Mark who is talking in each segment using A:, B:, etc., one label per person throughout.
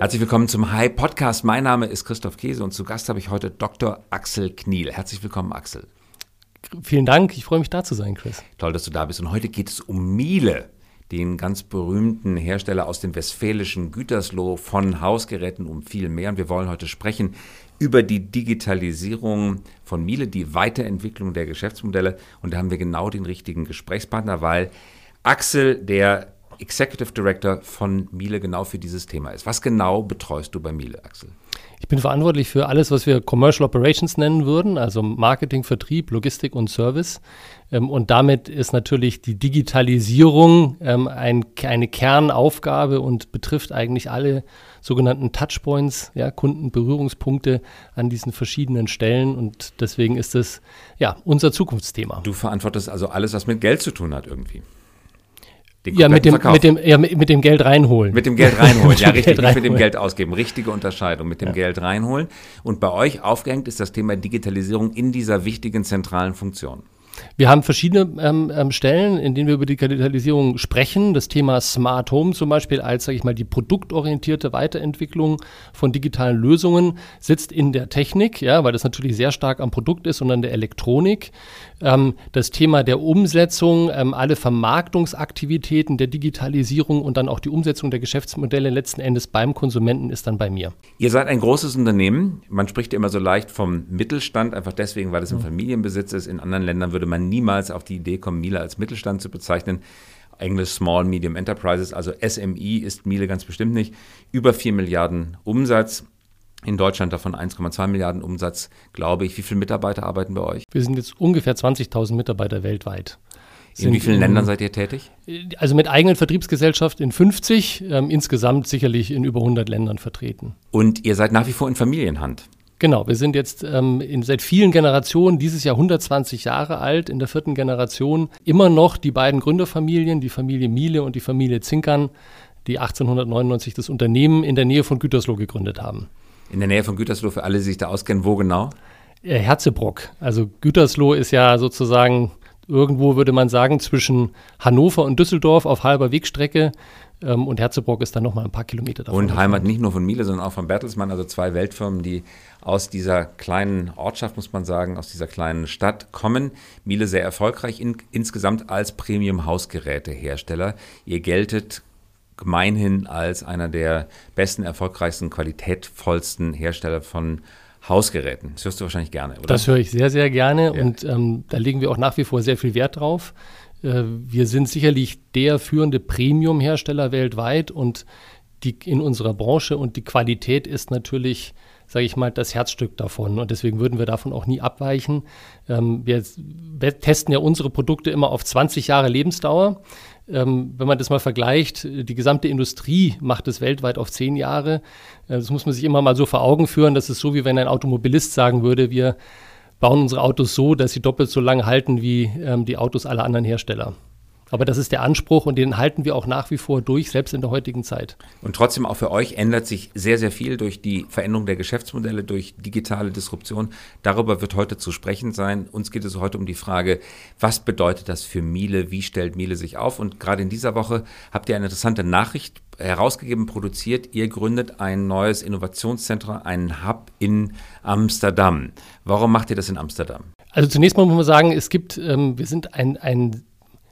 A: Herzlich willkommen zum Hi Podcast. Mein Name ist Christoph Käse und zu Gast habe ich heute Dr. Axel Kniel. Herzlich willkommen, Axel.
B: Vielen Dank, ich freue mich da zu sein, Chris.
A: Toll, dass du da bist. Und heute geht es um Miele, den ganz berühmten Hersteller aus dem westfälischen Gütersloh von Hausgeräten um viel mehr. Und wir wollen heute sprechen über die Digitalisierung von Miele, die Weiterentwicklung der Geschäftsmodelle. Und da haben wir genau den richtigen Gesprächspartner, weil Axel, der Executive Director von Miele genau für dieses Thema ist. Was genau betreust du bei Miele, Axel?
B: Ich bin verantwortlich für alles, was wir Commercial Operations nennen würden, also Marketing, Vertrieb, Logistik und Service. Ähm, und damit ist natürlich die Digitalisierung ähm, ein, eine Kernaufgabe und betrifft eigentlich alle sogenannten Touchpoints, ja, Kundenberührungspunkte an diesen verschiedenen Stellen. Und deswegen ist es ja unser Zukunftsthema.
A: Du verantwortest also alles, was mit Geld zu tun hat irgendwie.
B: Ja, mit dem, mit, dem, ja, mit dem Geld reinholen.
A: Mit dem Geld reinholen, ja, richtig. Nicht mit dem Geld ausgeben. Richtige Unterscheidung. Mit dem ja. Geld reinholen. Und bei euch aufgehängt ist das Thema Digitalisierung in dieser wichtigen zentralen Funktion.
B: Wir haben verschiedene ähm, ähm, Stellen, in denen wir über Digitalisierung sprechen. Das Thema Smart Home zum Beispiel als, sage ich mal, die produktorientierte Weiterentwicklung von digitalen Lösungen sitzt in der Technik, ja, weil das natürlich sehr stark am Produkt ist und an der Elektronik. Ähm, das Thema der Umsetzung, ähm, alle Vermarktungsaktivitäten der Digitalisierung und dann auch die Umsetzung der Geschäftsmodelle letzten Endes beim Konsumenten ist dann bei mir.
A: Ihr seid ein großes Unternehmen. Man spricht immer so leicht vom Mittelstand, einfach deswegen, weil es im. Familienbesitz ist. In anderen Ländern würde man niemals auf die Idee kommen, Miele als Mittelstand zu bezeichnen. Englisch Small Medium Enterprises, also SMI ist Miele ganz bestimmt nicht. Über 4 Milliarden Umsatz. In Deutschland davon 1,2 Milliarden Umsatz, glaube ich. Wie viele Mitarbeiter arbeiten bei euch?
B: Wir sind jetzt ungefähr 20.000 Mitarbeiter weltweit.
A: In wie vielen in, Ländern seid ihr tätig?
B: Also mit eigenen Vertriebsgesellschaft in 50, ähm, insgesamt sicherlich in über 100 Ländern vertreten.
A: Und ihr seid nach wie vor in Familienhand?
B: Genau, wir sind jetzt ähm, in, seit vielen Generationen, dieses Jahr 120 Jahre alt, in der vierten Generation, immer noch die beiden Gründerfamilien, die Familie Miele und die Familie Zinkern, die 1899 das Unternehmen in der Nähe von Gütersloh gegründet haben.
A: In der Nähe von Gütersloh, für alle, die sich da auskennen, wo genau?
B: Äh, Herzebrock. Also Gütersloh ist ja sozusagen irgendwo, würde man sagen, zwischen Hannover und Düsseldorf auf halber Wegstrecke. Ähm, und Herzebrock ist dann nochmal ein paar Kilometer davon.
A: Und Heimat nicht nur von Miele, sondern auch von Bertelsmann, also zwei Weltfirmen, die aus dieser kleinen Ortschaft, muss man sagen, aus dieser kleinen Stadt kommen. Miele sehr erfolgreich in, insgesamt als Premium-Hausgerätehersteller. Ihr geltet gemeinhin als einer der besten, erfolgreichsten, qualitätvollsten Hersteller von Hausgeräten. Das hörst du wahrscheinlich gerne, oder?
B: Das höre ich sehr, sehr gerne ja. und ähm, da legen wir auch nach wie vor sehr viel Wert drauf. Äh, wir sind sicherlich der führende Premium-Hersteller weltweit und die in unserer Branche und die Qualität ist natürlich, sage ich mal, das Herzstück davon und deswegen würden wir davon auch nie abweichen. Ähm, wir, testen ja unsere Produkte immer auf 20 Jahre Lebensdauer. Ähm, wenn man das mal vergleicht, die gesamte Industrie macht es weltweit auf 10 Jahre. Äh, das muss man sich immer mal so vor Augen führen. Das ist so, wie wenn ein Automobilist sagen würde, wir bauen unsere Autos so, dass sie doppelt so lange halten wie ähm, die Autos aller anderen Hersteller. Aber das ist der Anspruch und den halten wir auch nach wie vor durch, selbst in der heutigen Zeit.
A: Und trotzdem auch für euch ändert sich sehr, sehr viel durch die Veränderung der Geschäftsmodelle, durch digitale Disruption. Darüber wird heute zu sprechen sein. Uns geht es heute um die Frage, was bedeutet das für Miele? Wie stellt Miele sich auf? Und gerade in dieser Woche habt ihr eine interessante Nachricht herausgegeben, produziert. Ihr gründet ein neues Innovationszentrum, einen Hub in Amsterdam. Warum macht ihr das in Amsterdam?
B: Also zunächst mal muss man sagen, es gibt, ähm, wir sind ein, ein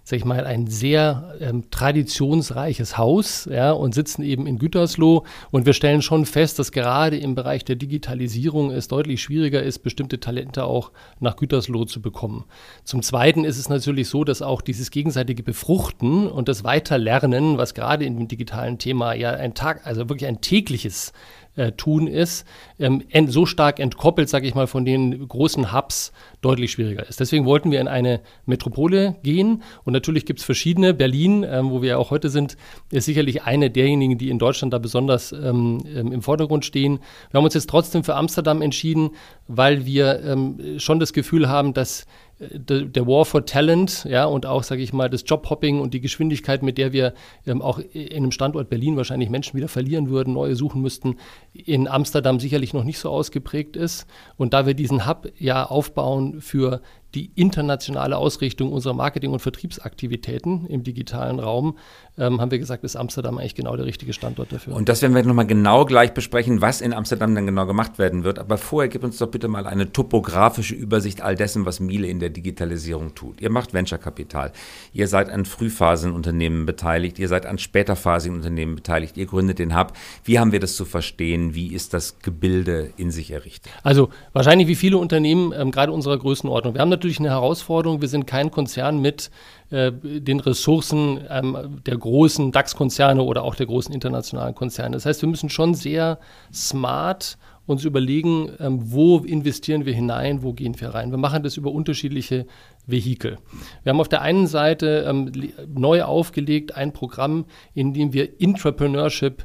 B: sag ich mal, ein sehr ähm, traditionsreiches Haus ja, und sitzen eben in Gütersloh. Und wir stellen schon fest, dass gerade im Bereich der Digitalisierung es deutlich schwieriger ist, bestimmte Talente auch nach Gütersloh zu bekommen. Zum Zweiten ist es natürlich so, dass auch dieses gegenseitige Befruchten und das Weiterlernen, was gerade in dem digitalen Thema ja ein Tag, also wirklich ein tägliches äh, tun ist, ähm, so stark entkoppelt, sage ich mal, von den großen Hubs deutlich schwieriger ist. Deswegen wollten wir in eine Metropole gehen und natürlich gibt es verschiedene. Berlin, ähm, wo wir ja auch heute sind, ist sicherlich eine derjenigen, die in Deutschland da besonders ähm, ähm im Vordergrund stehen. Wir haben uns jetzt trotzdem für Amsterdam entschieden, weil wir ähm, schon das Gefühl haben, dass der War for Talent, ja, und auch, sage ich mal, das Jobhopping und die Geschwindigkeit, mit der wir ähm, auch in einem Standort Berlin wahrscheinlich Menschen wieder verlieren würden, neue suchen müssten, in Amsterdam sicherlich noch nicht so ausgeprägt ist. Und da wir diesen Hub ja aufbauen für die internationale Ausrichtung unserer Marketing- und Vertriebsaktivitäten im digitalen Raum, ähm, haben wir gesagt, ist Amsterdam eigentlich genau der richtige Standort dafür.
A: Und das werden wir nochmal genau gleich besprechen, was in Amsterdam dann genau gemacht werden wird. Aber vorher gib uns doch bitte mal eine topografische Übersicht all dessen, was Miele in der Digitalisierung tut. Ihr macht Venture-Kapital, ihr seid an Frühphasenunternehmen beteiligt, ihr seid an späterphasigen Unternehmen beteiligt, ihr gründet den Hub. Wie haben wir das zu verstehen? Wie ist das Gebilde in sich errichtet?
B: Also wahrscheinlich wie viele Unternehmen, ähm, gerade unserer Größenordnung. Wir haben natürlich eine Herausforderung. Wir sind kein Konzern mit äh, den Ressourcen ähm, der großen DAX-Konzerne oder auch der großen internationalen Konzerne. Das heißt, wir müssen schon sehr smart uns überlegen, ähm, wo investieren wir hinein, wo gehen wir rein. Wir machen das über unterschiedliche Vehikel. Wir haben auf der einen Seite ähm, neu aufgelegt ein Programm, in dem wir Intrapreneurship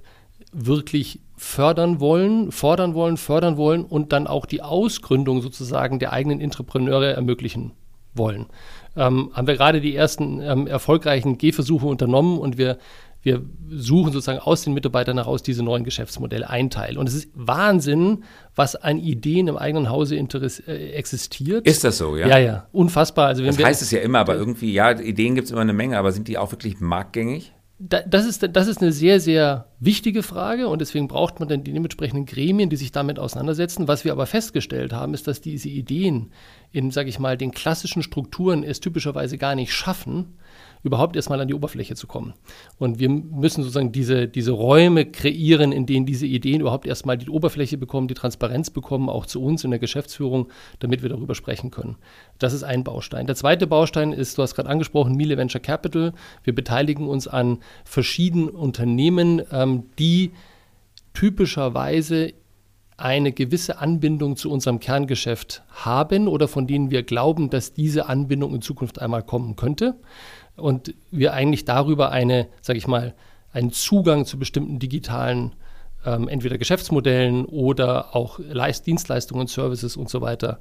B: wirklich fördern wollen, fordern wollen, fördern wollen und dann auch die Ausgründung sozusagen der eigenen Entrepreneure ermöglichen wollen. Ähm, haben wir gerade die ersten ähm, erfolgreichen Gehversuche unternommen und wir, wir suchen sozusagen aus den Mitarbeitern heraus diese neuen Geschäftsmodelle einteilen. Und es ist Wahnsinn, was an Ideen im eigenen Hause äh, existiert.
A: Ist das so, ja?
B: Ja, ja, unfassbar.
A: Also, das heißt es ja immer, aber irgendwie, ja, Ideen gibt es immer eine Menge, aber sind die auch wirklich marktgängig?
B: Das, ist, das ist eine sehr, sehr wichtige Frage und deswegen braucht man dann die dementsprechenden Gremien, die sich damit auseinandersetzen. Was wir aber festgestellt haben, ist, dass diese Ideen in, sage ich mal, den klassischen Strukturen es typischerweise gar nicht schaffen, überhaupt erstmal an die Oberfläche zu kommen. Und wir müssen sozusagen diese, diese Räume kreieren, in denen diese Ideen überhaupt erstmal die Oberfläche bekommen, die Transparenz bekommen, auch zu uns in der Geschäftsführung, damit wir darüber sprechen können. Das ist ein Baustein. Der zweite Baustein ist, du hast gerade angesprochen, Miele Venture Capital. Wir beteiligen uns an verschiedenen Unternehmen, ähm, die typischerweise eine gewisse Anbindung zu unserem Kerngeschäft haben oder von denen wir glauben, dass diese Anbindung in Zukunft einmal kommen könnte und wir eigentlich darüber eine, sage ich mal, einen Zugang zu bestimmten digitalen ähm, entweder Geschäftsmodellen oder auch Leist Dienstleistungen, Services und so weiter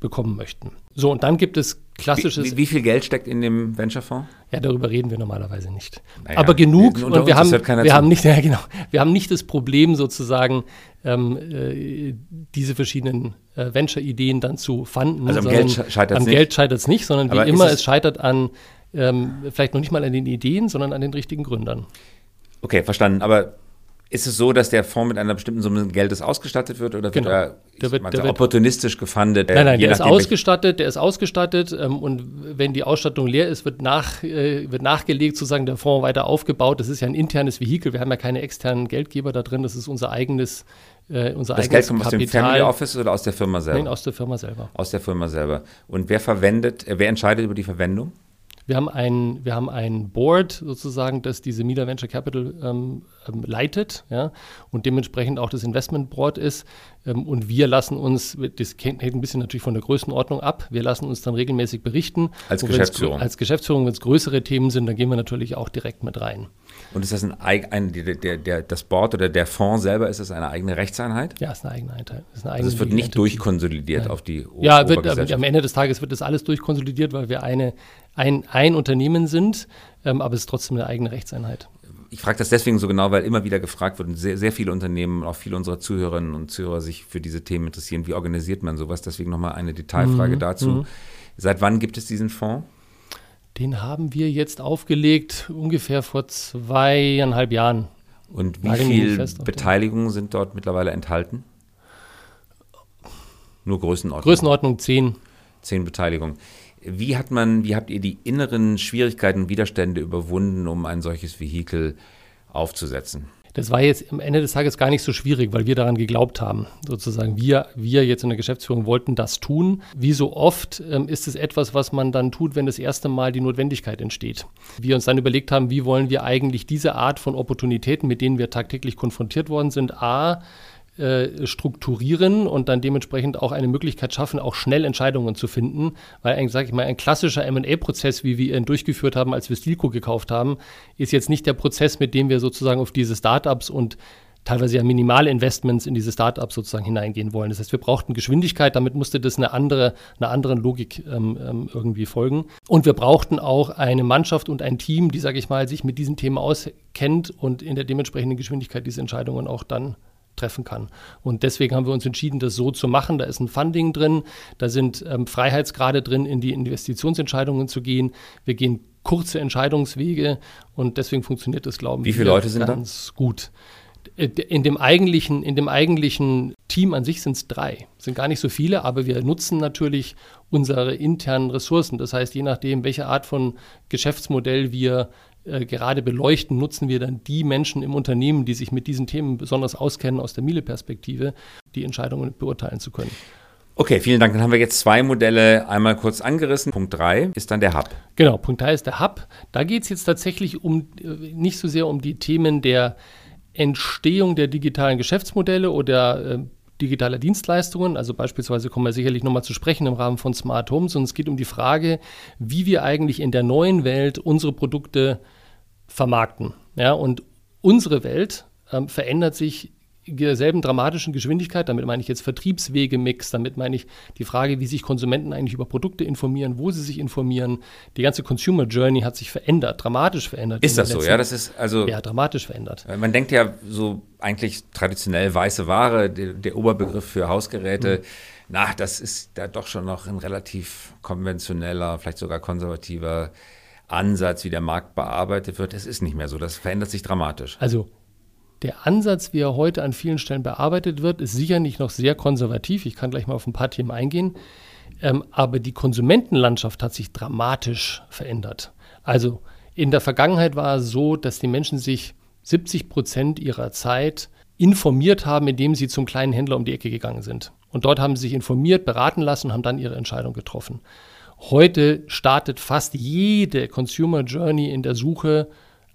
B: bekommen möchten. So, und dann gibt es klassisches.
A: Wie, wie viel Geld steckt in dem Venture-Fonds?
B: Ja, darüber reden wir normalerweise nicht. Naja, Aber genug und wir, haben, wir haben nicht, ja, genau, wir haben nicht das Problem sozusagen, ähm, äh, diese verschiedenen äh, Venture-Ideen dann zu fanden.
A: Also am Geld scheitert es
B: nicht. Am Geld scheitert es nicht, sondern Aber wie immer, es, es scheitert an ähm, vielleicht noch nicht mal an den Ideen, sondern an den richtigen Gründern.
A: Okay, verstanden. Aber ist es so, dass der Fonds mit einer bestimmten Summe Geldes ausgestattet wird oder
B: genau.
A: wird er
B: der wird,
A: der wird, opportunistisch gefundet?
B: Nein, nein, der ist ausgestattet, der ist ausgestattet ähm, und wenn die Ausstattung leer ist, wird, nach, äh, wird nachgelegt, sozusagen der Fonds weiter aufgebaut. Das ist ja ein internes Vehikel, wir haben ja keine externen Geldgeber da drin, das ist unser eigenes äh, unser
A: das Geld kommt aus dem Family Office oder aus der Firma selber?
B: Nein, aus der Firma selber.
A: Aus der Firma selber. Und wer verwendet, äh, wer entscheidet über die Verwendung?
B: Wir haben ein, wir haben ein Board sozusagen, das diese Mila Venture Capital ähm, ähm, leitet ja, und dementsprechend auch das Investment Board ist. Ähm, und wir lassen uns, das hängt ein bisschen natürlich von der Größenordnung ab, wir lassen uns dann regelmäßig berichten.
A: Als Geschäftsführung?
B: Als Geschäftsführung, wenn es größere Themen sind, dann gehen wir natürlich auch direkt mit rein.
A: Und ist das ein, ein der, der, das Board oder der Fonds selber, ist das eine eigene Rechtseinheit?
B: Ja, ist eine eigene Einheit.
A: Ist eine eigene also es wird nicht durchkonsolidiert Nein. auf die
B: o Ja, wird, am Ende des Tages wird das alles durchkonsolidiert, weil wir eine, ein, ein Unternehmen sind, ähm, aber es ist trotzdem eine eigene Rechtseinheit
A: ich frage das deswegen so genau, weil immer wieder gefragt wird und sehr, sehr viele Unternehmen, auch viele unserer Zuhörerinnen und Zuhörer sich für diese Themen interessieren. Wie organisiert man sowas? Deswegen nochmal eine Detailfrage mhm. dazu. Mhm. Seit wann gibt es diesen Fonds?
B: Den haben wir jetzt aufgelegt, ungefähr vor zweieinhalb Jahren.
A: Und wie viele Beteiligungen sind dort mittlerweile enthalten? Nur Größenordnung.
B: Größenordnung 10.
A: Zehn Beteiligungen. Wie hat man, wie habt ihr die inneren Schwierigkeiten und Widerstände überwunden, um ein solches Vehikel aufzusetzen?
B: Das war jetzt am Ende des Tages gar nicht so schwierig, weil wir daran geglaubt haben. Sozusagen, wir, wir jetzt in der Geschäftsführung wollten das tun. Wie so oft ähm, ist es etwas, was man dann tut, wenn das erste Mal die Notwendigkeit entsteht. Wir uns dann überlegt haben, wie wollen wir eigentlich diese Art von Opportunitäten, mit denen wir tagtäglich konfrontiert worden sind, a, äh, strukturieren und dann dementsprechend auch eine Möglichkeit schaffen, auch schnell Entscheidungen zu finden. Weil eigentlich, sage ich mal, ein klassischer M&A-Prozess, wie wir ihn durchgeführt haben, als wir Stilco gekauft haben, ist jetzt nicht der Prozess, mit dem wir sozusagen auf diese Startups und teilweise ja minimale Investments in diese Startups sozusagen hineingehen wollen. Das heißt, wir brauchten Geschwindigkeit, damit musste das eine andere, einer anderen Logik ähm, ähm, irgendwie folgen. Und wir brauchten auch eine Mannschaft und ein Team, die, sage ich mal, sich mit diesem Thema auskennt und in der dementsprechenden Geschwindigkeit diese Entscheidungen auch dann treffen kann. Und deswegen haben wir uns entschieden, das so zu machen. Da ist ein Funding drin, da sind ähm, Freiheitsgrade drin, in die Investitionsentscheidungen zu gehen. Wir gehen kurze Entscheidungswege und deswegen funktioniert das, glauben
A: wir, Wie viele Leute sind
B: ganz da? gut. Äh, in dem eigentlichen, in dem eigentlichen Team an sich sind es drei. Sind gar nicht so viele, aber wir nutzen natürlich unsere internen Ressourcen. Das heißt, je nachdem, welche Art von Geschäftsmodell wir äh, gerade beleuchten, nutzen wir dann die Menschen im Unternehmen, die sich mit diesen Themen besonders auskennen aus der Miele-Perspektive, die Entscheidungen beurteilen zu können.
A: Okay, vielen Dank. Dann haben wir jetzt zwei Modelle einmal kurz angerissen. Punkt 3 ist dann der Hub.
B: Genau, Punkt 3 ist der Hub. Da geht es jetzt tatsächlich um äh, nicht so sehr um die Themen der Entstehung der digitalen Geschäftsmodelle oder äh, digitaler Dienstleistungen. Also beispielsweise kommen wir sicherlich nochmal zu sprechen im Rahmen von Smart Homes. Und es geht um die Frage, wie wir eigentlich in der neuen Welt unsere Produkte vermarkten. Ja, und unsere Welt ähm, verändert sich derselben dramatischen Geschwindigkeit, damit meine ich jetzt Vertriebswege-Mix, damit meine ich die Frage, wie sich Konsumenten eigentlich über Produkte informieren, wo sie sich informieren. Die ganze Consumer Journey hat sich verändert, dramatisch verändert.
A: Ist das so? Ja, das ist also.
B: Ja, dramatisch verändert.
A: Man denkt ja so eigentlich traditionell weiße Ware, der, der Oberbegriff für Hausgeräte. Mhm. Na, das ist da doch schon noch ein relativ konventioneller, vielleicht sogar konservativer Ansatz, wie der Markt bearbeitet wird. Es ist nicht mehr so. Das verändert sich dramatisch.
B: Also der Ansatz, wie er heute an vielen Stellen bearbeitet wird, ist sicher nicht noch sehr konservativ. Ich kann gleich mal auf ein paar Themen eingehen. Ähm, aber die Konsumentenlandschaft hat sich dramatisch verändert. Also in der Vergangenheit war es so, dass die Menschen sich 70 Prozent ihrer Zeit informiert haben, indem sie zum kleinen Händler um die Ecke gegangen sind. Und dort haben sie sich informiert, beraten lassen und haben dann ihre Entscheidung getroffen. Heute startet fast jede Consumer Journey in der Suche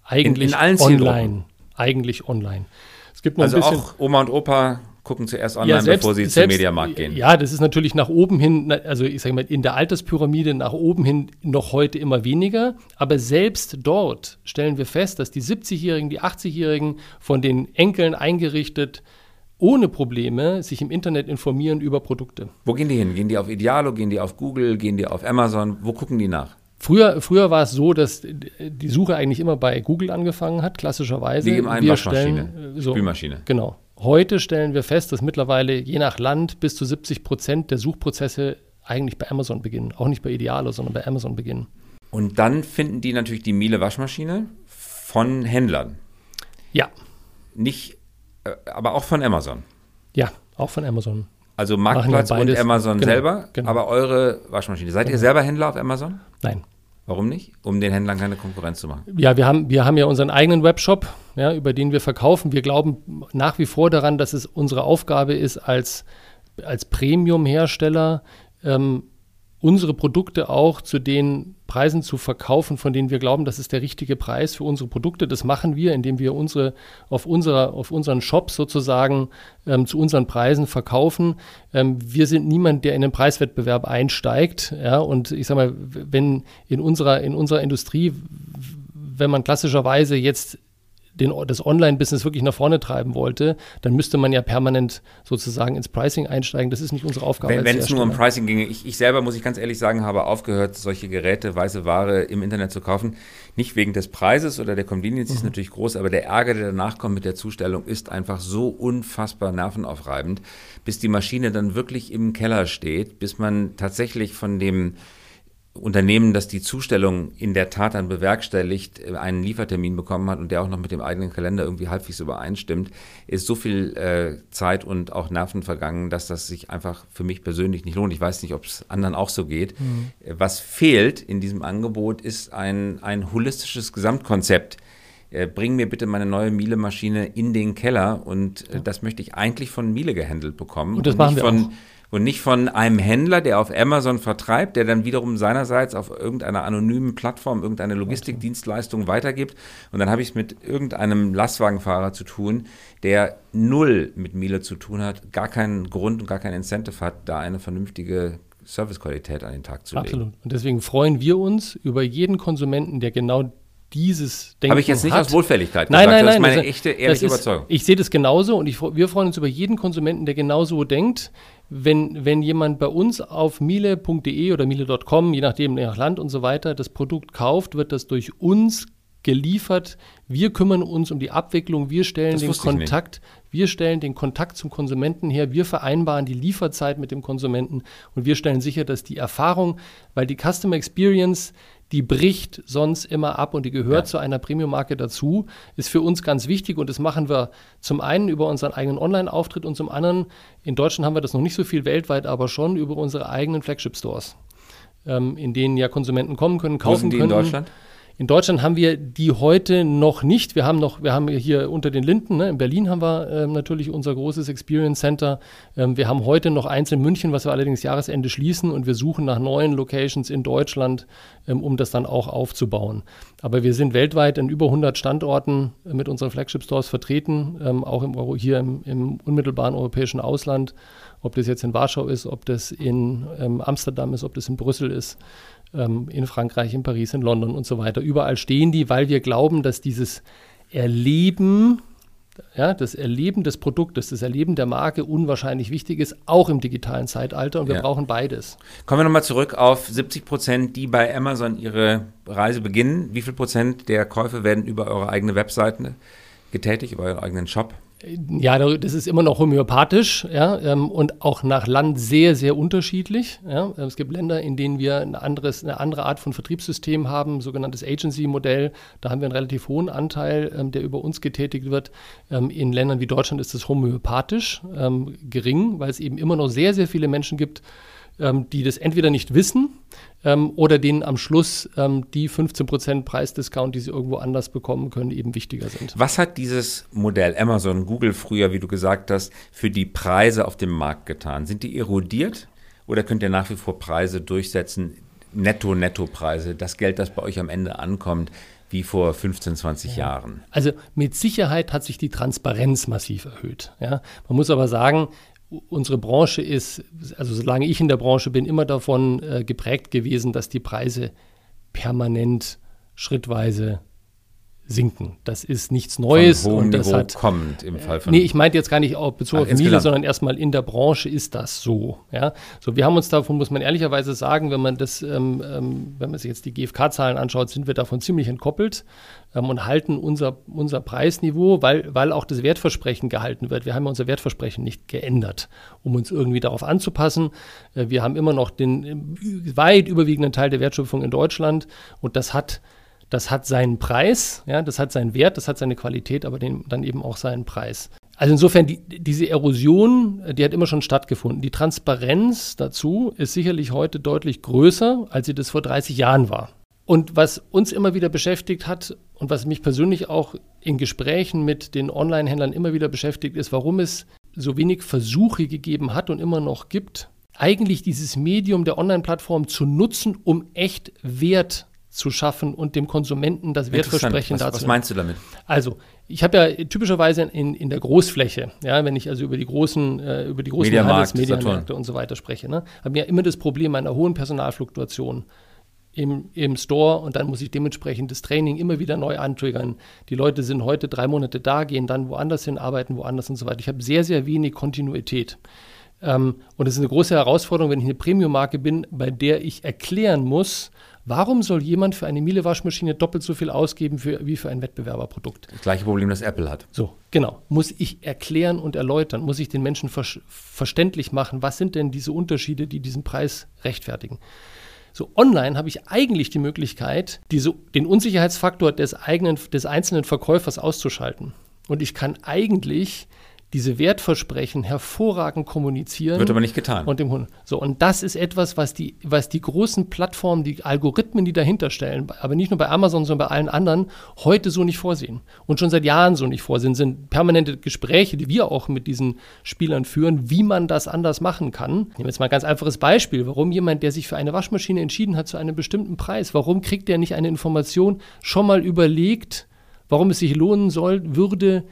B: eigentlich in, in online eigentlich online.
A: Es gibt noch also ein bisschen, auch Oma und Opa gucken zuerst online, ja, selbst, bevor sie selbst, zum Mediamarkt gehen.
B: Ja, das ist natürlich nach oben hin, also ich sage mal, in der Alterspyramide nach oben hin noch heute immer weniger. Aber selbst dort stellen wir fest, dass die 70-Jährigen, die 80-Jährigen von den Enkeln eingerichtet ohne Probleme sich im Internet informieren über Produkte.
A: Wo gehen die hin? Gehen die auf Idealo, gehen die auf Google, gehen die auf Amazon? Wo gucken die nach?
B: Früher, früher war es so, dass die Suche eigentlich immer bei Google angefangen hat, klassischerweise.
A: Wie im einen Waschmaschine, stellen, so,
B: Spülmaschine. Genau. Heute stellen wir fest, dass mittlerweile je nach Land bis zu 70 Prozent der Suchprozesse eigentlich bei Amazon beginnen. Auch nicht bei Idealo, sondern bei Amazon beginnen.
A: Und dann finden die natürlich die Miele Waschmaschine von Händlern.
B: Ja.
A: Nicht, äh, aber auch von Amazon.
B: Ja, auch von Amazon.
A: Also Marktplatz und Amazon genau, selber, genau. aber eure Waschmaschine. Seid genau. ihr selber Händler auf Amazon?
B: Nein.
A: Warum nicht? Um den Händlern keine Konkurrenz zu machen.
B: Ja, wir haben, wir haben ja unseren eigenen Webshop, ja, über den wir verkaufen. Wir glauben nach wie vor daran, dass es unsere Aufgabe ist, als, als Premium-Hersteller ähm, unsere Produkte auch zu den Preisen zu verkaufen, von denen wir glauben, das ist der richtige Preis für unsere Produkte. Das machen wir, indem wir unsere auf, unserer, auf unseren Shops sozusagen ähm, zu unseren Preisen verkaufen. Ähm, wir sind niemand, der in den Preiswettbewerb einsteigt. Ja, und ich sage mal, wenn in unserer, in unserer Industrie, wenn man klassischerweise jetzt den, das Online-Business wirklich nach vorne treiben wollte, dann müsste man ja permanent sozusagen ins Pricing einsteigen. Das ist nicht unsere Aufgabe.
A: Wenn, wenn es nur um Pricing ginge, ich, ich selber, muss ich ganz ehrlich sagen, habe aufgehört, solche Geräte, weiße Ware im Internet zu kaufen. Nicht wegen des Preises oder der Convenience, mhm. ist natürlich groß, aber der Ärger, der danach kommt mit der Zustellung, ist einfach so unfassbar nervenaufreibend, bis die Maschine dann wirklich im Keller steht, bis man tatsächlich von dem Unternehmen, das die Zustellung in der Tat dann bewerkstelligt, äh, einen Liefertermin bekommen hat und der auch noch mit dem eigenen Kalender irgendwie halbwegs übereinstimmt, ist so viel äh, Zeit und auch Nerven vergangen, dass das sich einfach für mich persönlich nicht lohnt. Ich weiß nicht, ob es anderen auch so geht. Mhm. Äh, was fehlt in diesem Angebot, ist ein, ein holistisches Gesamtkonzept. Äh, bring mir bitte meine neue Miele-Maschine in den Keller und äh, das möchte ich eigentlich von Miele gehandelt bekommen.
B: Und das und machen wir
A: von,
B: auch
A: und nicht von einem Händler, der auf Amazon vertreibt, der dann wiederum seinerseits auf irgendeiner anonymen Plattform irgendeine Logistikdienstleistung weitergibt. Und dann habe ich es mit irgendeinem Lastwagenfahrer zu tun, der null mit Miele zu tun hat, gar keinen Grund und gar kein Incentive hat, da eine vernünftige Servicequalität an den Tag zu legen. Absolut.
B: Und deswegen freuen wir uns über jeden Konsumenten, der genau dieses
A: Denken Habe ich jetzt nicht
B: hat.
A: aus Wohlfälligkeit
B: nein, gesagt, nein,
A: nein,
B: das
A: ist meine echte, ehrliche ist, Überzeugung.
B: Ich sehe das genauso und ich, wir freuen uns über jeden Konsumenten, der genauso denkt. Wenn, wenn jemand bei uns auf miele.de oder miele.com, je nachdem, je nach Land und so weiter, das Produkt kauft, wird das durch uns geliefert. Wir kümmern uns um die Abwicklung, wir stellen den Kontakt, wir stellen den Kontakt zum Konsumenten her, wir vereinbaren die Lieferzeit mit dem Konsumenten und wir stellen sicher, dass die Erfahrung, weil die Customer Experience, die bricht sonst immer ab und die gehört ja. zu einer Premium-Marke dazu, ist für uns ganz wichtig und das machen wir zum einen über unseren eigenen Online-Auftritt und zum anderen, in Deutschland haben wir das noch nicht so viel weltweit, aber schon über unsere eigenen Flagship-Stores, ähm, in denen ja Konsumenten kommen können, kaufen Wo sind die können.
A: in Deutschland?
B: In Deutschland haben wir die heute noch nicht. Wir haben noch, wir haben hier unter den Linden, ne, in Berlin haben wir ähm, natürlich unser großes Experience Center. Ähm, wir haben heute noch eins in München, was wir allerdings Jahresende schließen und wir suchen nach neuen Locations in Deutschland, ähm, um das dann auch aufzubauen. Aber wir sind weltweit in über 100 Standorten mit unseren Flagship Stores vertreten, ähm, auch im Euro, hier im, im, unmittelbaren europäischen Ausland. Ob das jetzt in Warschau ist, ob das in ähm, Amsterdam ist, ob das in Brüssel ist ähm, in Frankreich, in Paris, in London und so weiter. Überall stehen die, weil wir glauben, dass dieses Erleben, ja, das Erleben des Produktes, das Erleben der Marke unwahrscheinlich wichtig ist, auch im digitalen Zeitalter. Und wir ja. brauchen beides.
A: Kommen wir nochmal zurück auf 70 Prozent, die bei Amazon ihre Reise beginnen. Wie viel Prozent der Käufe werden über eure eigene Webseite getätigt, über euren eigenen Shop?
B: Ja, das ist immer noch homöopathisch ja, ähm, und auch nach Land sehr, sehr unterschiedlich. Ja. Es gibt Länder, in denen wir ein anderes, eine andere Art von Vertriebssystem haben, sogenanntes Agency-Modell. Da haben wir einen relativ hohen Anteil, ähm, der über uns getätigt wird. Ähm, in Ländern wie Deutschland ist es homöopathisch gering, weil es eben immer noch sehr, sehr viele Menschen gibt, ähm, die das entweder nicht wissen ähm, oder denen am Schluss ähm, die 15% Preisdiscount, die sie irgendwo anders bekommen können, eben wichtiger sind.
A: Was hat dieses Modell Amazon, Google früher, wie du gesagt hast, für die Preise auf dem Markt getan? Sind die erodiert oder könnt ihr nach wie vor Preise durchsetzen, Netto-Netto-Preise, das Geld, das bei euch am Ende ankommt? wie vor 15, 20 ja. Jahren.
B: Also mit Sicherheit hat sich die Transparenz massiv erhöht. Ja. Man muss aber sagen, unsere Branche ist, also solange ich in der Branche bin, immer davon äh, geprägt gewesen, dass die Preise permanent schrittweise sinken. Das ist nichts Neues. Und das
A: Niveau
B: hat,
A: kommt im Fall von.
B: Nee, ich meinte jetzt gar nicht auf bezogen auf Miele, sondern erstmal in der Branche ist das so. Ja? So, wir haben uns davon, muss man ehrlicherweise sagen, wenn man das, ähm, ähm, wenn man sich jetzt die GfK-Zahlen anschaut, sind wir davon ziemlich entkoppelt ähm, und halten unser, unser Preisniveau, weil, weil auch das Wertversprechen gehalten wird. Wir haben ja unser Wertversprechen nicht geändert, um uns irgendwie darauf anzupassen. Äh, wir haben immer noch den äh, weit überwiegenden Teil der Wertschöpfung in Deutschland und das hat das hat seinen Preis, ja, das hat seinen Wert, das hat seine Qualität, aber den, dann eben auch seinen Preis. Also insofern, die, diese Erosion, die hat immer schon stattgefunden. Die Transparenz dazu ist sicherlich heute deutlich größer, als sie das vor 30 Jahren war. Und was uns immer wieder beschäftigt hat und was mich persönlich auch in Gesprächen mit den Online-Händlern immer wieder beschäftigt, ist, warum es so wenig Versuche gegeben hat und immer noch gibt, eigentlich dieses Medium der Online-Plattform zu nutzen, um echt Wert zu schaffen und dem Konsumenten das Wertversprechen
A: dazu. Was meinst du damit?
B: Also, ich habe ja typischerweise in, in der Großfläche, ja, wenn ich also über die großen, äh, über die großen
A: Mediamarkt,
B: Medienmärkte und so weiter spreche, ne, habe ich ja immer das Problem einer hohen Personalfluktuation im, im Store und dann muss ich dementsprechend das Training immer wieder neu antriggern. Die Leute sind heute drei Monate da, gehen dann woanders hin, arbeiten woanders und so weiter. Ich habe sehr, sehr wenig Kontinuität. Ähm, und es ist eine große Herausforderung, wenn ich eine Premium-Marke bin, bei der ich erklären muss, Warum soll jemand für eine Miele-Waschmaschine doppelt so viel ausgeben für, wie für ein Wettbewerberprodukt?
A: Das gleiche Problem, das Apple hat.
B: So, genau. Muss ich erklären und erläutern, muss ich den Menschen ver verständlich machen, was sind denn diese Unterschiede, die diesen Preis rechtfertigen? So, online habe ich eigentlich die Möglichkeit, diese, den Unsicherheitsfaktor des, eigenen, des einzelnen Verkäufers auszuschalten. Und ich kann eigentlich diese Wertversprechen hervorragend kommunizieren.
A: Wird aber nicht getan.
B: Und, dem so, und das ist etwas, was die, was die großen Plattformen, die Algorithmen, die dahinter stellen, aber nicht nur bei Amazon, sondern bei allen anderen, heute so nicht vorsehen. Und schon seit Jahren so nicht vorsehen, sind permanente Gespräche, die wir auch mit diesen Spielern führen, wie man das anders machen kann. Ich nehme jetzt mal ein ganz einfaches Beispiel. Warum jemand, der sich für eine Waschmaschine entschieden hat zu einem bestimmten Preis, warum kriegt der nicht eine Information schon mal überlegt, warum es sich lohnen soll, würde,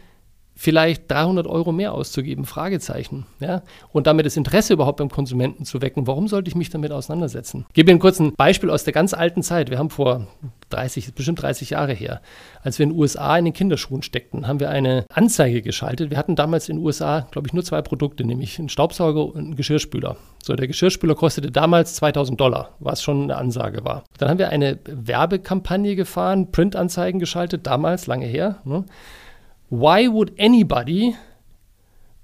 B: vielleicht 300 Euro mehr auszugeben? Fragezeichen. Ja? Und damit das Interesse überhaupt beim Konsumenten zu wecken. Warum sollte ich mich damit auseinandersetzen? Ich gebe Ihnen kurz ein Beispiel aus der ganz alten Zeit. Wir haben vor 30, bestimmt 30 Jahre her, als wir in den USA in den Kinderschuhen steckten, haben wir eine Anzeige geschaltet. Wir hatten damals in den USA, glaube ich, nur zwei Produkte, nämlich einen Staubsauger und einen Geschirrspüler. So, der Geschirrspüler kostete damals 2000 Dollar, was schon eine Ansage war. Dann haben wir eine Werbekampagne gefahren, Printanzeigen geschaltet, damals, lange her. Ne? Why would anybody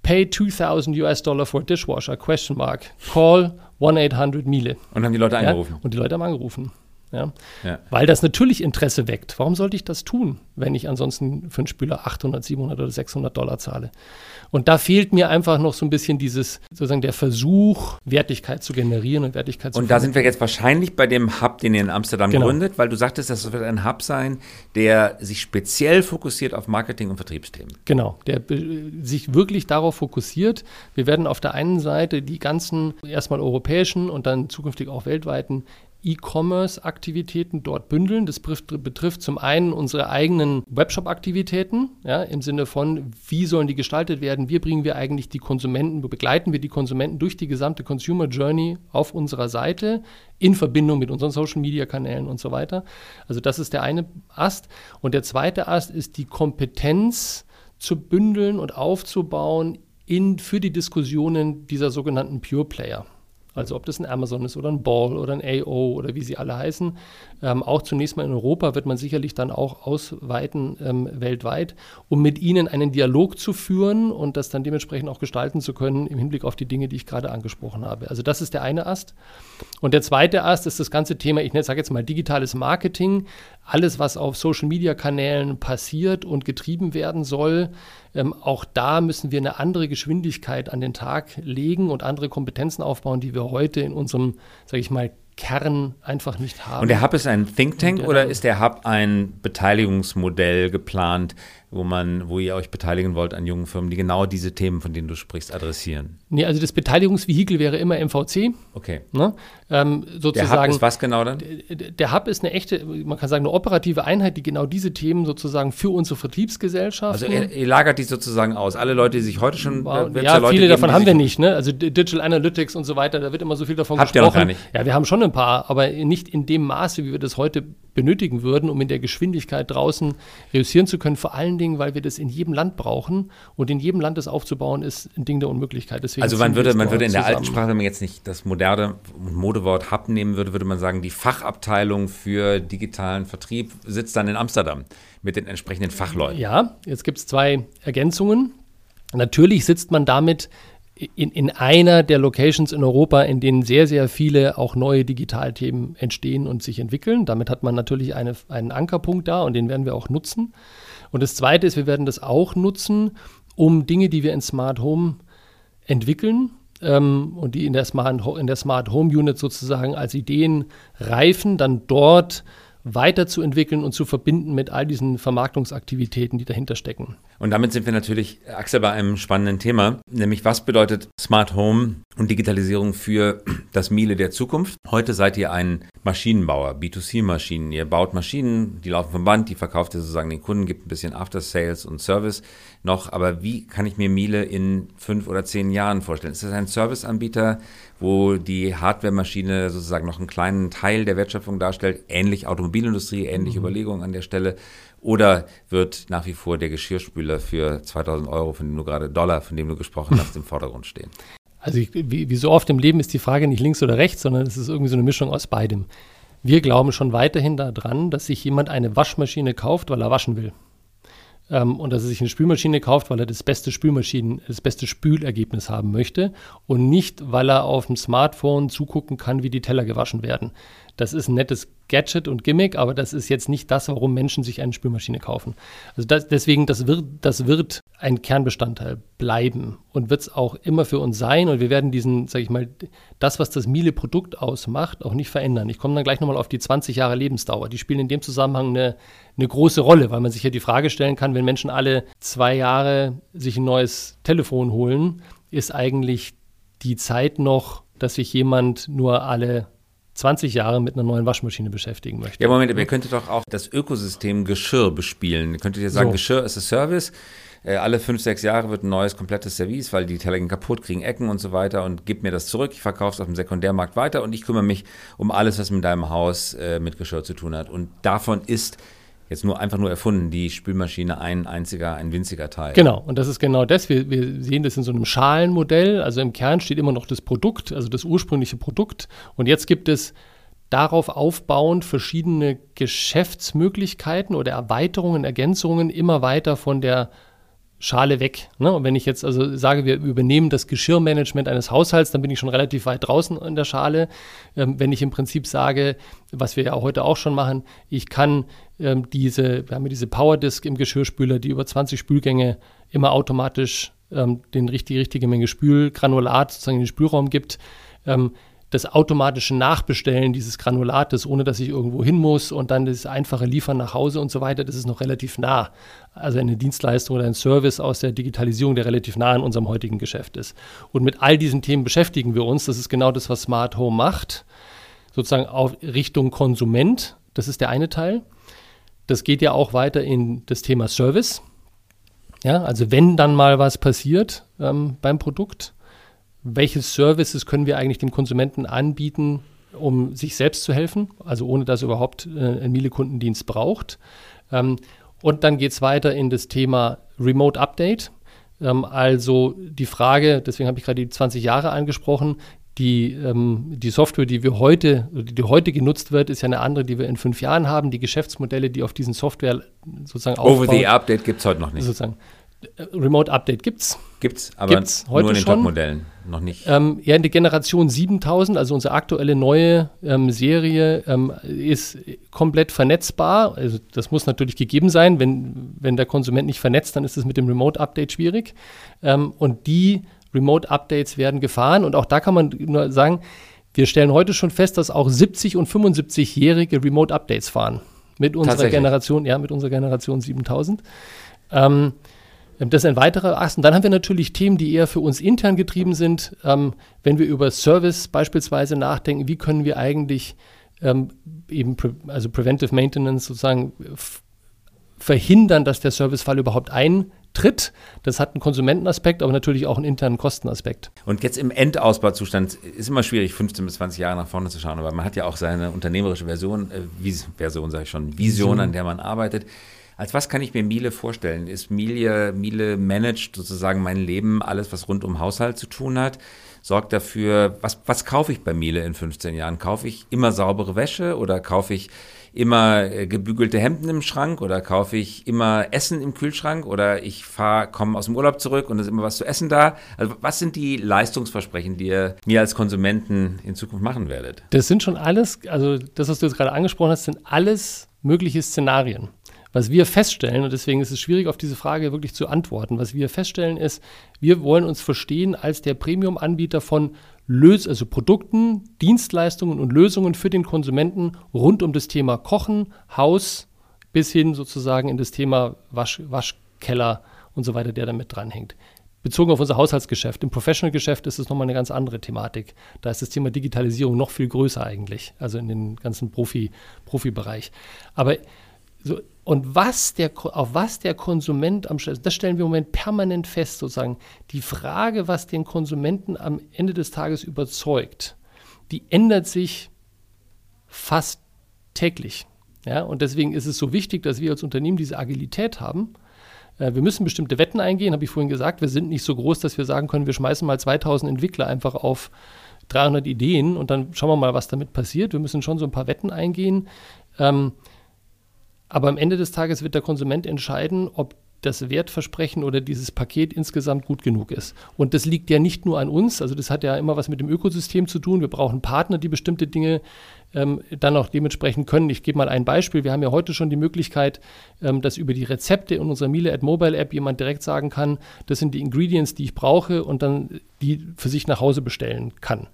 B: pay 2000 US Dollar for a dishwasher? Question mark. Call 1-800-Miele.
A: Und haben die Leute angerufen.
B: Ja? Und die Leute haben angerufen. Ja? ja? Weil das natürlich Interesse weckt. Warum sollte ich das tun, wenn ich ansonsten für einen Spüler 800, 700 oder 600 Dollar zahle? Und da fehlt mir einfach noch so ein bisschen dieses, sozusagen der Versuch, Wertigkeit zu generieren und Wertigkeit zu
A: Und da sind wir jetzt wahrscheinlich bei dem Hub, den ihr in Amsterdam genau. gründet, weil du sagtest, das wird ein Hub sein, der sich speziell fokussiert auf Marketing- und Vertriebsthemen.
B: Genau, der sich wirklich darauf fokussiert. Wir werden auf der einen Seite die ganzen erstmal europäischen und dann zukünftig auch weltweiten E-Commerce-Aktivitäten dort bündeln. Das betrifft zum einen unsere eigenen Webshop-Aktivitäten, ja, im Sinne von, wie sollen die gestaltet werden, wie bringen wir eigentlich die Konsumenten, begleiten wir die Konsumenten durch die gesamte Consumer Journey auf unserer Seite in Verbindung mit unseren Social-Media-Kanälen und so weiter. Also das ist der eine Ast. Und der zweite Ast ist die Kompetenz zu bündeln und aufzubauen in, für die Diskussionen dieser sogenannten Pure Player also ob das ein Amazon ist oder ein Ball oder ein AO oder wie sie alle heißen. Ähm, auch zunächst mal in Europa wird man sicherlich dann auch ausweiten ähm, weltweit, um mit ihnen einen Dialog zu führen und das dann dementsprechend auch gestalten zu können im Hinblick auf die Dinge, die ich gerade angesprochen habe. Also das ist der eine Ast. Und der zweite Ast ist das ganze Thema, ich sage jetzt mal digitales Marketing, alles, was auf Social-Media-Kanälen passiert und getrieben werden soll. Ähm, auch da müssen wir eine andere Geschwindigkeit an den Tag legen und andere Kompetenzen aufbauen, die wir heute in unserem, sage ich mal, Kern einfach nicht haben.
A: Und der Hub ist ein Think Tank oder ist der Hub ein Beteiligungsmodell geplant, wo man, wo ihr euch beteiligen wollt an jungen Firmen, die genau diese Themen, von denen du sprichst, adressieren?
B: Nee, also das Beteiligungsvehikel wäre immer MVC.
A: Okay.
B: Ne? Ähm, sozusagen, der
A: Hub ist was genau dann?
B: Der Hub ist eine echte, man kann sagen, eine operative Einheit, die genau diese Themen sozusagen für unsere Vertriebsgesellschaft.
A: Also ihr, ihr, lagert die sozusagen aus. Alle Leute, die sich heute schon.
B: Wow. Ja, ja viele geben, davon haben wir nicht. Ne? Also Digital Analytics und so weiter, da wird immer so viel davon
A: Habt
B: gesprochen.
A: Ihr noch gar nicht?
B: Ja, wir haben schon ein paar, aber nicht in dem Maße, wie wir das heute benötigen würden, um in der Geschwindigkeit draußen reüssieren zu können. Vor allen Dingen, weil wir das in jedem Land brauchen. Und in jedem Land das aufzubauen, ist ein Ding der Unmöglichkeit.
A: Deswegen also man würde, man würde in der alten Sprache, wenn man jetzt nicht das moderne Modewort Hub nehmen würde, würde man sagen, die Fachabteilung für digitalen Vertrieb sitzt dann in Amsterdam mit den entsprechenden Fachleuten.
B: Ja, jetzt gibt es zwei Ergänzungen. Natürlich sitzt man damit in, in einer der Locations in Europa, in denen sehr, sehr viele auch neue Digitalthemen entstehen und sich entwickeln. Damit hat man natürlich eine, einen Ankerpunkt da und den werden wir auch nutzen. Und das Zweite ist, wir werden das auch nutzen, um Dinge, die wir in Smart Home entwickeln ähm, und die in der, Smart, in der Smart Home Unit sozusagen als Ideen reifen, dann dort weiterzuentwickeln und zu verbinden mit all diesen Vermarktungsaktivitäten, die dahinter stecken.
A: Und damit sind wir natürlich, Axel, bei einem spannenden Thema, nämlich was bedeutet Smart Home und Digitalisierung für das Miele der Zukunft? Heute seid ihr ein Maschinenbauer, B2C-Maschinen. Ihr baut Maschinen, die laufen vom Band, die verkauft ihr sozusagen den Kunden, gibt ein bisschen After Sales und Service noch. Aber wie kann ich mir Miele in fünf oder zehn Jahren vorstellen? Ist das ein Serviceanbieter, wo die Hardware-Maschine sozusagen noch einen kleinen Teil der Wertschöpfung darstellt? Ähnlich Automobilindustrie, ähnliche mhm. Überlegungen an der Stelle. Oder wird nach wie vor der Geschirrspüler für 2000 Euro, von dem du gerade Dollar, von dem du gesprochen hast, im Vordergrund stehen?
B: Also ich, wie, wie so oft im Leben ist die Frage nicht links oder rechts, sondern es ist irgendwie so eine Mischung aus beidem. Wir glauben schon weiterhin daran, dass sich jemand eine Waschmaschine kauft, weil er waschen will. Ähm, und dass er sich eine Spülmaschine kauft, weil er das beste Spülmaschinen, das beste Spülergebnis haben möchte und nicht, weil er auf dem Smartphone zugucken kann, wie die Teller gewaschen werden. Das ist ein nettes Gadget und Gimmick, aber das ist jetzt nicht das, warum Menschen sich eine Spülmaschine kaufen. Also das, deswegen, das wird, das wird ein Kernbestandteil bleiben und wird es auch immer für uns sein. Und wir werden diesen, sage ich mal, das, was das Miele-Produkt ausmacht, auch nicht verändern. Ich komme dann gleich nochmal auf die 20 Jahre Lebensdauer. Die spielen in dem Zusammenhang eine, eine große Rolle, weil man sich ja die Frage stellen kann, wenn Menschen alle zwei Jahre sich ein neues Telefon holen, ist eigentlich die Zeit noch, dass sich jemand nur alle 20 Jahre mit einer neuen Waschmaschine beschäftigen möchte.
A: Ja, Moment, ihr könntet doch auch das Ökosystem Geschirr bespielen. Ihr könntet ja sagen, so. Geschirr ist a Service. äh, alle fünf, sechs Jahre wird ein neues, komplettes Service, weil die Teller gehen kaputt, kriegen Ecken und so weiter und gib mir das zurück, ich verkaufe es auf dem Sekundärmarkt weiter und ich kümmere mich um alles, was mit deinem Haus äh, mit Geschirr zu tun hat. Und davon ist jetzt nur einfach nur erfunden, die Spülmaschine ein einziger, ein winziger Teil.
B: Genau, und das ist genau das. Wir, wir sehen das in so einem Schalenmodell. Also im Kern steht immer noch das Produkt, also das ursprüngliche Produkt. Und jetzt gibt es darauf aufbauend verschiedene Geschäftsmöglichkeiten oder Erweiterungen, Ergänzungen immer weiter von der Schale weg. Ne? Und wenn ich jetzt also sage, wir übernehmen das Geschirrmanagement eines Haushalts, dann bin ich schon relativ weit draußen in der Schale. Ähm, wenn ich im Prinzip sage, was wir ja heute auch schon machen, ich kann ähm, diese, wir haben ja diese Powerdisk im Geschirrspüler, die über 20 Spülgänge immer automatisch ähm, den, die richtige Menge Spülgranulat sozusagen in den Spülraum gibt. Ähm, das automatische Nachbestellen dieses Granulates, ohne dass ich irgendwo hin muss und dann das einfache Liefern nach Hause und so weiter, das ist noch relativ nah. Also eine Dienstleistung oder ein Service aus der Digitalisierung, der relativ nah an unserem heutigen Geschäft ist. Und mit all diesen Themen beschäftigen wir uns. Das ist genau das, was Smart Home macht. Sozusagen auf Richtung Konsument. Das ist der eine Teil. Das geht ja auch weiter in das Thema Service. Ja, also wenn dann mal was passiert ähm, beim Produkt, welche Services können wir eigentlich dem Konsumenten anbieten, um sich selbst zu helfen, also ohne dass er überhaupt äh, ein Miele-Kundendienst braucht. Ähm, und dann geht es weiter in das Thema Remote Update. Ähm, also die Frage, deswegen habe ich gerade die 20 Jahre angesprochen, die, ähm, die Software, die wir heute, die heute genutzt wird, ist ja eine andere, die wir in fünf Jahren haben. Die Geschäftsmodelle, die auf diesen Software sozusagen
A: aufbauen. Over the Update gibt es heute noch nicht.
B: Sozusagen. Remote Update gibt's.
A: Gibt's, aber gibt's heute nur in den Top-Modellen, noch nicht.
B: Ähm, ja, in der Generation 7000, also unsere aktuelle neue ähm, Serie, ähm, ist komplett vernetzbar. Also das muss natürlich gegeben sein. Wenn, wenn der Konsument nicht vernetzt, dann ist es mit dem Remote Update schwierig. Ähm, und die Remote Updates werden gefahren. Und auch da kann man nur sagen, wir stellen heute schon fest, dass auch 70 und 75-jährige Remote Updates fahren. Mit unserer Generation, ja, mit unserer Generation 7000. Ähm, das ist ein weiterer Ast. Und dann haben wir natürlich Themen, die eher für uns intern getrieben sind. Ähm, wenn wir über Service beispielsweise nachdenken, wie können wir eigentlich ähm, eben, pre also Preventive Maintenance sozusagen verhindern, dass der Servicefall überhaupt eintritt. Das hat einen Konsumentenaspekt, aber natürlich auch einen internen Kostenaspekt.
A: Und jetzt im Endausbauzustand ist immer schwierig, 15 bis 20 Jahre nach vorne zu schauen, aber man hat ja auch seine unternehmerische Version, äh, Version sage ich schon, Vision, an der man arbeitet. Als was kann ich mir Miele vorstellen? Ist Miele, Miele managt sozusagen mein Leben, alles, was rund um Haushalt zu tun hat? Sorgt dafür, was, was kaufe ich bei Miele in 15 Jahren? Kaufe ich immer saubere Wäsche oder kaufe ich immer äh, gebügelte Hemden im Schrank oder kaufe ich immer Essen im Kühlschrank oder ich fahre, komme aus dem Urlaub zurück und es ist immer was zu essen da. Also was sind die Leistungsversprechen, die ihr mir als Konsumenten in Zukunft machen werdet?
B: Das sind schon alles, also das, was du jetzt gerade angesprochen hast, sind alles mögliche Szenarien. Was wir feststellen, und deswegen ist es schwierig, auf diese Frage wirklich zu antworten, was wir feststellen ist, wir wollen uns verstehen als der Premium-Anbieter von Lös also Produkten, Dienstleistungen und Lösungen für den Konsumenten rund um das Thema Kochen, Haus bis hin sozusagen in das Thema Wasch, Waschkeller und so weiter, der damit dranhängt. Bezogen auf unser Haushaltsgeschäft. Im Professional-Geschäft ist es nochmal eine ganz andere Thematik. Da ist das Thema Digitalisierung noch viel größer eigentlich, also in den ganzen Profi, Profibereich. Aber so, und was der, auf was der Konsument am das stellen wir im Moment permanent fest, sozusagen. Die Frage, was den Konsumenten am Ende des Tages überzeugt, die ändert sich fast täglich. Ja, und deswegen ist es so wichtig, dass wir als Unternehmen diese Agilität haben. Äh, wir müssen bestimmte Wetten eingehen, habe ich vorhin gesagt. Wir sind nicht so groß, dass wir sagen können, wir schmeißen mal 2000 Entwickler einfach auf 300 Ideen und dann schauen wir mal, was damit passiert. Wir müssen schon so ein paar Wetten eingehen. Ähm, aber am Ende des Tages wird der Konsument entscheiden, ob das Wertversprechen oder dieses Paket insgesamt gut genug ist. Und das liegt ja nicht nur an uns, also das hat ja immer was mit dem Ökosystem zu tun. Wir brauchen Partner, die bestimmte Dinge ähm, dann auch dementsprechend können. Ich gebe mal ein Beispiel. Wir haben ja heute schon die Möglichkeit, ähm, dass über die Rezepte in unserer Miele at Mobile App jemand direkt sagen kann, das sind die Ingredients, die ich brauche und dann die für sich nach Hause bestellen kann.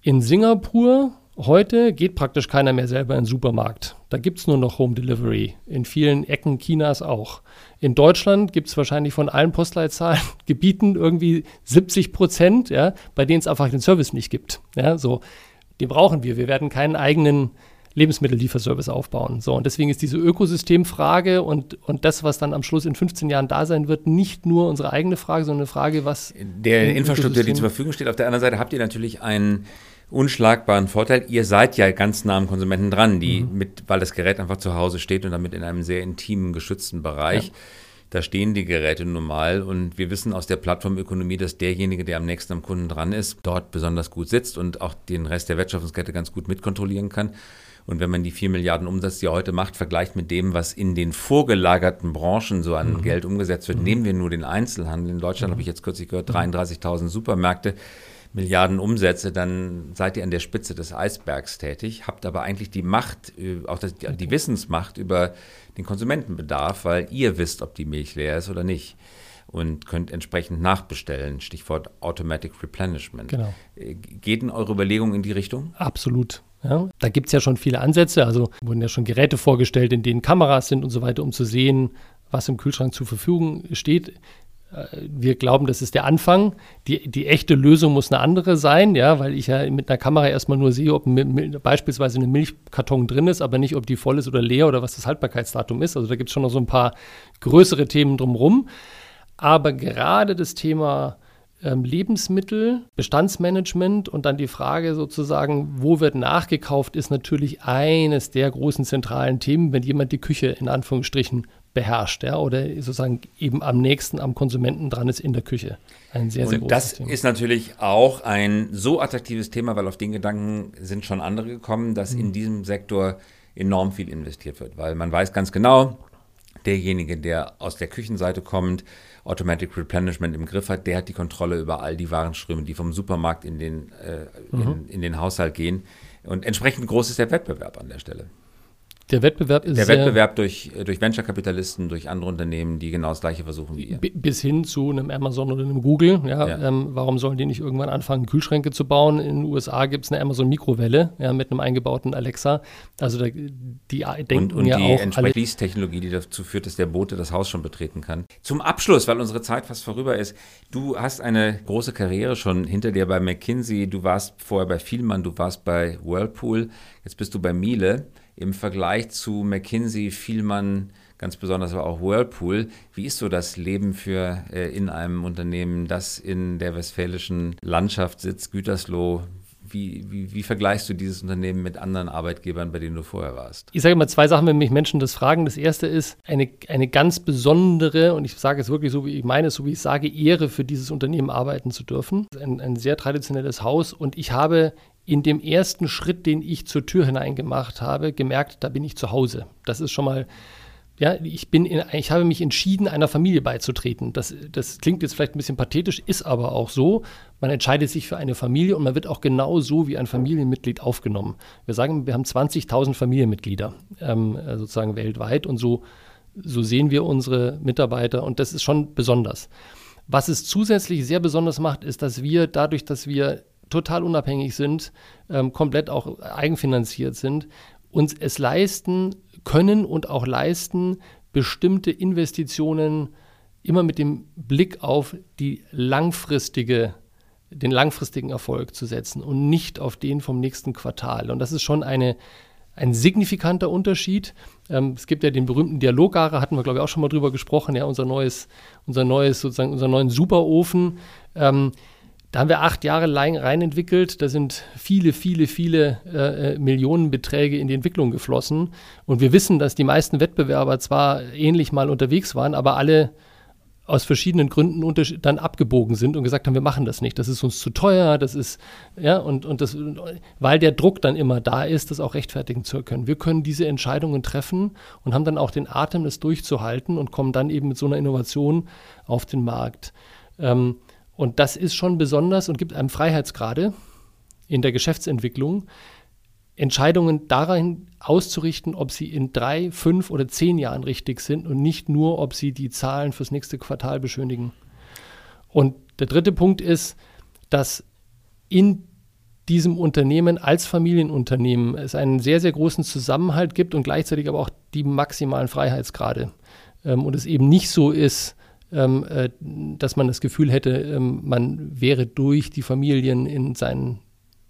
B: In Singapur Heute geht praktisch keiner mehr selber in den Supermarkt. Da gibt es nur noch Home Delivery. In vielen Ecken Chinas auch. In Deutschland gibt es wahrscheinlich von allen Postleitzahlengebieten irgendwie 70 Prozent, ja, bei denen es einfach den Service nicht gibt. Ja, so, den brauchen wir. Wir werden keinen eigenen Lebensmittellieferservice aufbauen. So, und deswegen ist diese Ökosystemfrage und, und das, was dann am Schluss in 15 Jahren da sein wird, nicht nur unsere eigene Frage, sondern eine Frage, was.
A: Der Infrastruktur, die zur Verfügung steht. Auf der anderen Seite habt ihr natürlich einen unschlagbaren Vorteil. Ihr seid ja ganz nah am Konsumenten dran, die mhm. mit, weil das Gerät einfach zu Hause steht und damit in einem sehr intimen, geschützten Bereich. Ja. Da stehen die Geräte normal und wir wissen aus der Plattformökonomie, dass derjenige, der am nächsten am Kunden dran ist, dort besonders gut sitzt und auch den Rest der Wertschöpfungskette ganz gut mitkontrollieren kann. Und wenn man die 4 Milliarden Umsatz, die er heute macht, vergleicht mit dem, was in den vorgelagerten Branchen so an mhm. Geld umgesetzt wird, mhm. nehmen wir nur den Einzelhandel. In Deutschland mhm. habe ich jetzt kürzlich gehört, 33.000 Supermärkte. Milliarden Umsätze, dann seid ihr an der Spitze des Eisbergs tätig, habt aber eigentlich die Macht, äh, auch das, die Wissensmacht über den Konsumentenbedarf, weil ihr wisst, ob die Milch leer ist oder nicht und könnt entsprechend nachbestellen. Stichwort Automatic Replenishment. Genau. Äh, geht in eure Überlegung in die Richtung?
B: Absolut. Ja, da gibt es ja schon viele Ansätze. Also wurden ja schon Geräte vorgestellt, in denen Kameras sind und so weiter, um zu sehen, was im Kühlschrank zur Verfügung steht. Wir glauben, das ist der Anfang. Die, die echte Lösung muss eine andere sein, ja, weil ich ja mit einer Kamera erstmal nur sehe, ob beispielsweise eine Milchkarton drin ist, aber nicht, ob die voll ist oder leer oder was das Haltbarkeitsdatum ist. Also da gibt es schon noch so ein paar größere Themen drumherum. Aber gerade das Thema ähm, Lebensmittel, Bestandsmanagement und dann die Frage sozusagen, wo wird nachgekauft, ist natürlich eines der großen zentralen Themen, wenn jemand die Küche in Anführungsstrichen beherrscht, ja, oder sozusagen eben am nächsten am Konsumenten dran ist in der Küche.
A: Ein sehr, sehr und großes das Thema. ist natürlich auch ein so attraktives Thema, weil auf den Gedanken sind schon andere gekommen, dass mhm. in diesem Sektor enorm viel investiert wird, weil man weiß ganz genau, derjenige, der aus der Küchenseite kommt, Automatic Replenishment im Griff hat, der hat die Kontrolle über all die Warenströme, die vom Supermarkt in den, äh, mhm. in, in den Haushalt gehen. Und entsprechend groß ist der Wettbewerb an der Stelle.
B: Der Wettbewerb ist
A: Der Wettbewerb durch, durch Venture-Kapitalisten, durch andere Unternehmen, die genau das Gleiche versuchen wie ihr.
B: Bis hin zu einem Amazon oder einem Google. Ja, ja. Ähm, warum sollen die nicht irgendwann anfangen, Kühlschränke zu bauen? In den USA gibt es eine Amazon-Mikrowelle ja, mit einem eingebauten Alexa. Also da, die denken
A: und, und
B: ja
A: die
B: auch
A: entsprechende Technologie, die dazu führt, dass der Bote das Haus schon betreten kann. Zum Abschluss, weil unsere Zeit fast vorüber ist. Du hast eine große Karriere schon hinter dir bei McKinsey. Du warst vorher bei Vielmann, du warst bei Whirlpool. Jetzt bist du bei Miele im Vergleich zu McKinsey, Vielmann, ganz besonders aber auch Whirlpool. Wie ist so das Leben für äh, in einem Unternehmen, das in der westfälischen Landschaft sitzt, Gütersloh? Wie, wie, wie, vergleichst du dieses Unternehmen mit anderen Arbeitgebern, bei denen du vorher warst?
B: Ich sage immer zwei Sachen, wenn mich Menschen das fragen. Das erste ist eine, eine ganz besondere, und ich sage es wirklich so, wie ich meine so wie ich sage, Ehre für dieses Unternehmen arbeiten zu dürfen. Ein, ein sehr traditionelles Haus und ich habe in dem ersten Schritt, den ich zur Tür hinein gemacht habe, gemerkt, da bin ich zu Hause. Das ist schon mal, ja, ich bin, in, ich habe mich entschieden, einer Familie beizutreten. Das, das klingt jetzt vielleicht ein bisschen pathetisch, ist aber auch so. Man entscheidet sich für eine Familie und man wird auch genau so wie ein Familienmitglied aufgenommen. Wir sagen, wir haben 20.000 Familienmitglieder ähm, sozusagen weltweit und so, so sehen wir unsere Mitarbeiter und das ist schon besonders. Was es zusätzlich sehr besonders macht, ist, dass wir dadurch, dass wir total unabhängig sind, ähm, komplett auch eigenfinanziert sind, uns es leisten können und auch leisten, bestimmte Investitionen immer mit dem Blick auf die langfristige den langfristigen Erfolg zu setzen und nicht auf den vom nächsten Quartal. Und das ist schon eine, ein signifikanter Unterschied. Ähm, es gibt ja den berühmten Dialoggare, hatten wir, glaube ich, auch schon mal drüber gesprochen, ja, unser neues, unser neues, sozusagen, unseren neuen Superofen. Ähm, da haben wir acht Jahre lang reinentwickelt. Da sind viele, viele, viele äh, äh, Millionenbeträge in die Entwicklung geflossen. Und wir wissen, dass die meisten Wettbewerber zwar ähnlich mal unterwegs waren, aber alle aus verschiedenen Gründen dann abgebogen sind und gesagt haben, wir machen das nicht. Das ist uns zu teuer, das ist, ja, und, und das, weil der Druck dann immer da ist, das auch rechtfertigen zu können. Wir können diese Entscheidungen treffen und haben dann auch den Atem, das durchzuhalten und kommen dann eben mit so einer Innovation auf den Markt. Ähm, und das ist schon besonders und gibt einem Freiheitsgrade in der Geschäftsentwicklung, Entscheidungen darin auszurichten, ob sie in drei, fünf oder zehn Jahren richtig sind und nicht nur, ob sie die Zahlen fürs nächste Quartal beschönigen. Und der dritte Punkt ist, dass in diesem Unternehmen als Familienunternehmen es einen sehr, sehr großen Zusammenhalt gibt und gleichzeitig aber auch die maximalen Freiheitsgrade. Ähm, und es eben nicht so ist, ähm, äh, dass man das Gefühl hätte, ähm, man wäre durch die Familien in seinen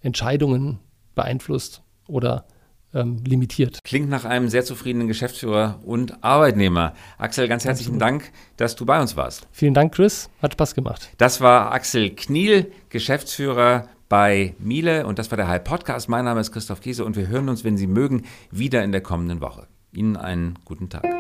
B: Entscheidungen beeinflusst oder ähm, limitiert.
A: Klingt nach einem sehr zufriedenen Geschäftsführer und Arbeitnehmer. Axel, ganz herzlichen Dank, dass du bei uns warst.
B: Vielen Dank, Chris. Hat Spaß gemacht.
A: Das war Axel Kniel, Geschäftsführer bei Miele und das war der Hype Podcast. Mein Name ist Christoph Kiese und wir hören uns, wenn Sie mögen, wieder in der kommenden Woche. Ihnen einen guten Tag.